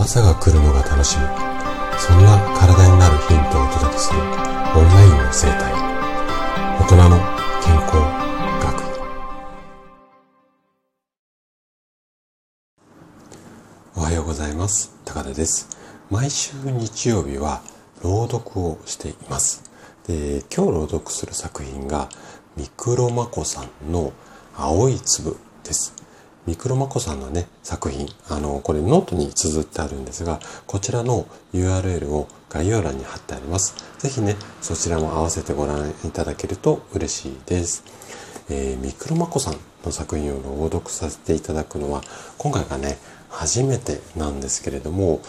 朝が来るのが楽しみ。そんな体になるヒントをお届けするオンラインの生態。大人の健康学。おはようございます。高田です。毎週日曜日は朗読をしています。で今日朗読する作品がミクロマコさんの青い粒です。ミクロマコさんのね、作品、あの、これノートに綴ってあるんですが、こちらの URL を概要欄に貼ってあります。ぜひね、そちらも合わせてご覧いただけると嬉しいです。えー、ミクロマコさんの作品を朗読させていただくのは、今回がね、初めてなんですけれども、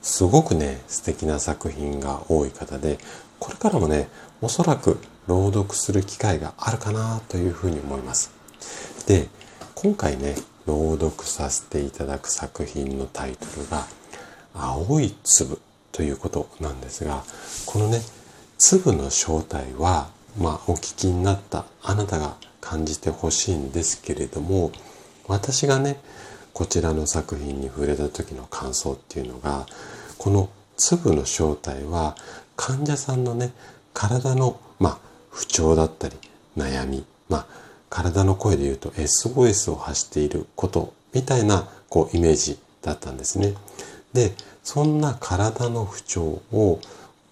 すごくね、素敵な作品が多い方で、これからもね、おそらく朗読する機会があるかなというふうに思います。で、今回ね、朗読させていただく作品のタイトルが、青い粒ということなんですが、このね、粒の正体は、まあ、お聞きになったあなたが感じてほしいんですけれども、私がね、こちらの作品に触れた時の感想っていうのが、この粒の正体は患者さんのね、体の、まあ、不調だったり、悩み、まあ、体の声で言うと SOS を発していることみたいなこうイメージだったんですね。で、そんな体の不調を、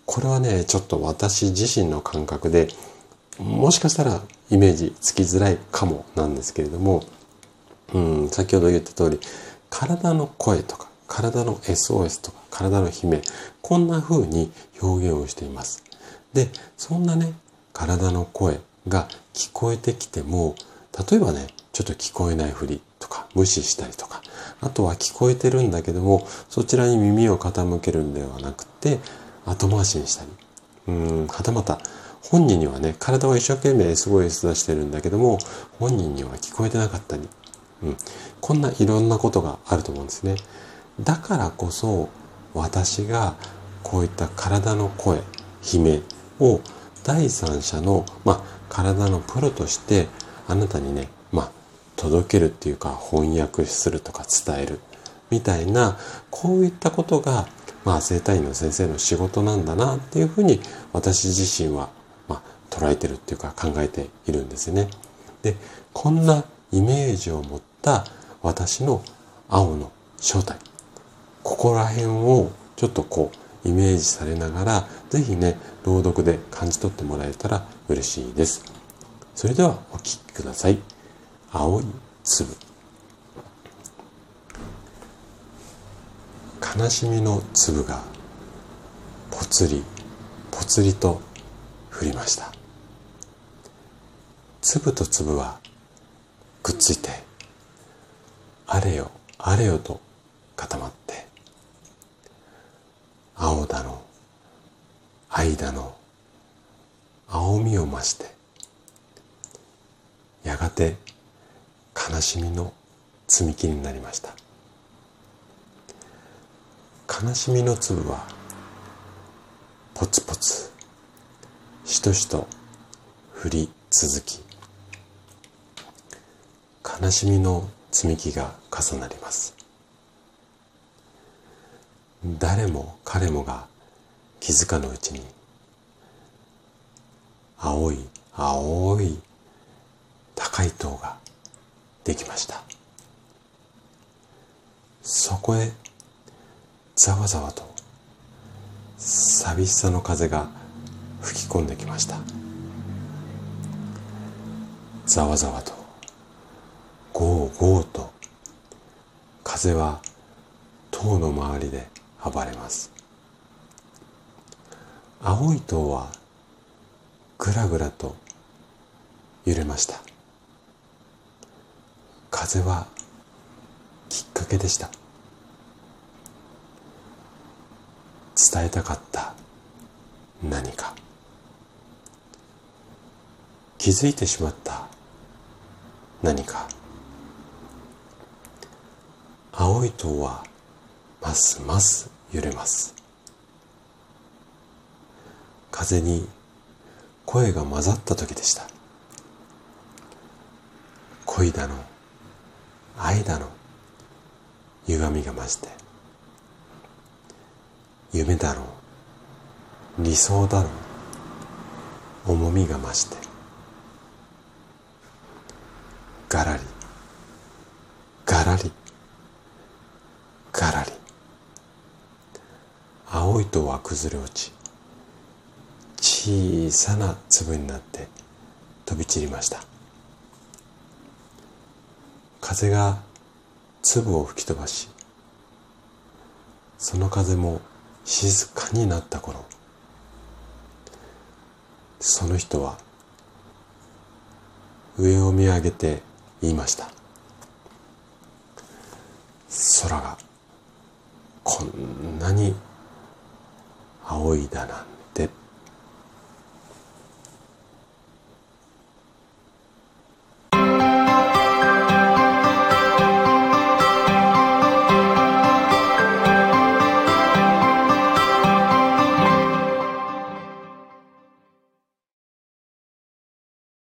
これはね、ちょっと私自身の感覚で、もしかしたらイメージつきづらいかもなんですけれども、うん、先ほど言った通り、体の声とか、体の SOS とか、体の悲鳴、こんな風に表現をしています。で、そんなね、体の声が聞こえてきても、例えばね、ちょっと聞こえないふりとか、無視したりとか、あとは聞こえてるんだけども、そちらに耳を傾けるんではなくて、後回しにしたり、うん、はたまた、本人にはね、体は一生懸命 SOS 出してるんだけども、本人には聞こえてなかったり、うん、こんないろんなことがあると思うんですね。だからこそ、私がこういった体の声、悲鳴を第三者の、まあ、体のプロとしてあなたにね、まあ、届けるっていうか翻訳するとか伝えるみたいなこういったことが、まあ、生体院の先生の仕事なんだなっていうふうに私自身は、まあ、捉えてるっていうか考えているんですね。でこんなイメージを持った私の青の正体ここら辺をちょっとこうイメージされながら是非ね朗読で感じ取ってもらえたら嬉しいです。それではお聴きください。青い粒。悲しみの粒がぽつりぽつりと降りました。粒と粒はくっついてあれよあれよと固まって青だの愛だの青みを増してやがて悲しみの積み木になりました。悲しみの粒はポツポツしとしと降り続き悲しみの積み木が重なります。誰も彼もが気づかぬうちに青い青い高い塔ができました。そこへざわざわと寂しさの風が吹き込んできました。ざわざわとゴーゴーと風は塔の周りで暴れます。青い塔はぐらぐらと揺れました。風はきっかけでした。伝えたかった何か。気づいてしまった何か。青い塔はますます揺れます。風に声が混ざった時でした。恋だの愛だの歪みが増して夢だろう理想だろう重みが増してガラリガラリガラリ青いとは崩れ落ち小さな粒になって飛び散りました。風が粒を吹き飛ばしその風も静かになった頃その人は上を見上げて言いました。空がこんなに青いだなん